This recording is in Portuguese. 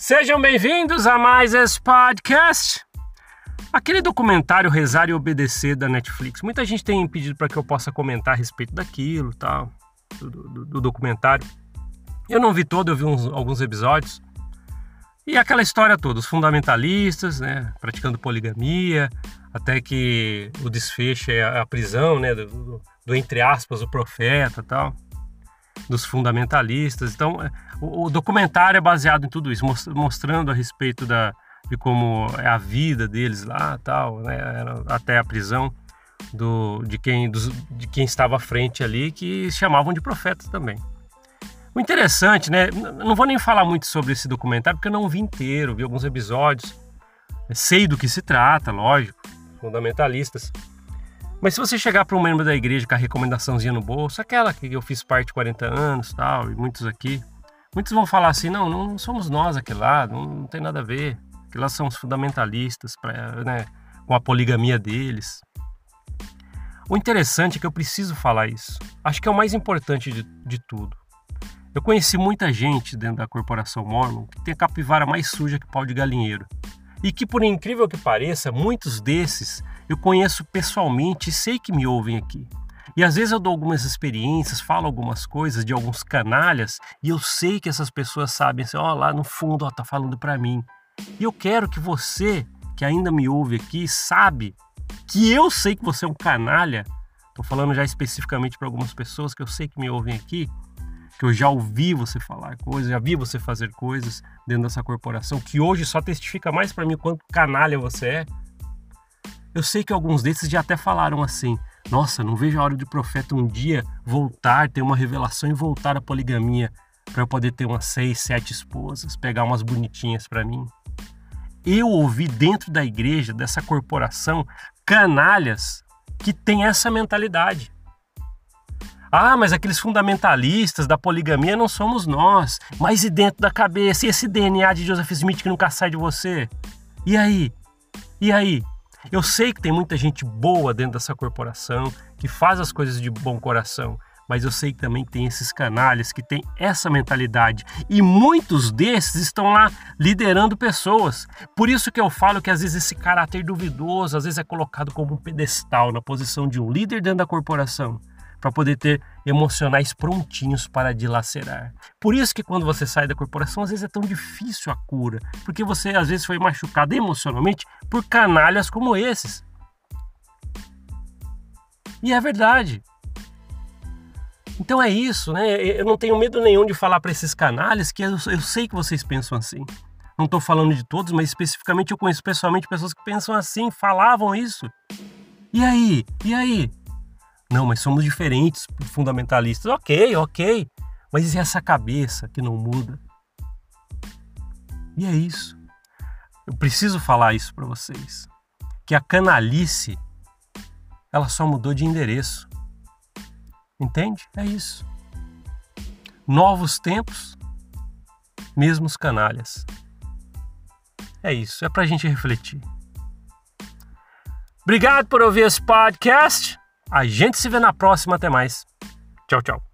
Sejam bem-vindos a mais esse podcast. Aquele documentário Rezar e Obedecer da Netflix. Muita gente tem pedido para que eu possa comentar a respeito daquilo, tal, do, do, do documentário. Eu não vi todo, eu vi uns, alguns episódios. E aquela história toda, os fundamentalistas, né, praticando poligamia, até que o desfecho é a prisão, né, do, do, entre aspas, o profeta, tal dos fundamentalistas. Então, é, o, o, documentário é baseado em tudo isso, mostrando a respeito da, de como é a vida deles lá, tal, né, até a prisão do, de, quem, dos, de quem estava à frente ali, que chamavam de profetas também. O interessante, né? Não vou nem falar muito sobre esse documentário, porque eu não vi inteiro, vi alguns episódios. Sei do que se trata, lógico, fundamentalistas. Mas se você chegar para um membro da igreja com a recomendaçãozinha no bolso, aquela que eu fiz parte 40 anos tal, e muitos aqui, muitos vão falar assim: não, não somos nós aquele lá, não, não tem nada a ver. Que lá são os fundamentalistas, pra, né, com a poligamia deles. O interessante é que eu preciso falar isso. Acho que é o mais importante de, de tudo. Eu conheci muita gente dentro da corporação Mormon que tem a capivara mais suja que pau de galinheiro. E que, por incrível que pareça, muitos desses eu conheço pessoalmente e sei que me ouvem aqui. E às vezes eu dou algumas experiências, falo algumas coisas de alguns canalhas e eu sei que essas pessoas sabem assim, ó, oh, lá no fundo, ó, tá falando para mim. E eu quero que você, que ainda me ouve aqui, sabe que eu sei que você é um canalha. Tô falando já especificamente para algumas pessoas que eu sei que me ouvem aqui, que eu já ouvi você falar coisas, já vi você fazer coisas dentro dessa corporação, que hoje só testifica mais para mim quanto canalha você é. Eu sei que alguns desses já até falaram assim: Nossa, não vejo a hora de profeta um dia voltar, ter uma revelação e voltar à poligamia para eu poder ter umas seis, sete esposas, pegar umas bonitinhas para mim. Eu ouvi dentro da igreja, dessa corporação, canalhas que têm essa mentalidade. Ah, mas aqueles fundamentalistas da poligamia não somos nós. Mas e dentro da cabeça? E esse DNA de Joseph Smith que nunca sai de você? E aí? E aí? Eu sei que tem muita gente boa dentro dessa corporação, que faz as coisas de bom coração, mas eu sei que também tem esses canalhas que têm essa mentalidade e muitos desses estão lá liderando pessoas. Por isso que eu falo que às vezes esse caráter duvidoso, às vezes é colocado como um pedestal na posição de um líder dentro da corporação para poder ter emocionais prontinhos para dilacerar. Por isso que quando você sai da corporação, às vezes é tão difícil a cura, porque você às vezes foi machucado emocionalmente por canalhas como esses. E é verdade. Então é isso, né? Eu não tenho medo nenhum de falar para esses canalhas que eu, eu sei que vocês pensam assim. Não estou falando de todos, mas especificamente eu conheço pessoalmente pessoas que pensam assim, falavam isso. E aí? E aí? Não, mas somos diferentes fundamentalistas. Ok, ok. Mas e essa cabeça que não muda? E é isso. Eu preciso falar isso para vocês. Que a canalice ela só mudou de endereço. Entende? É isso. Novos tempos, mesmos canalhas. É isso, é pra gente refletir. Obrigado por ouvir esse podcast. A gente se vê na próxima. Até mais. Tchau, tchau.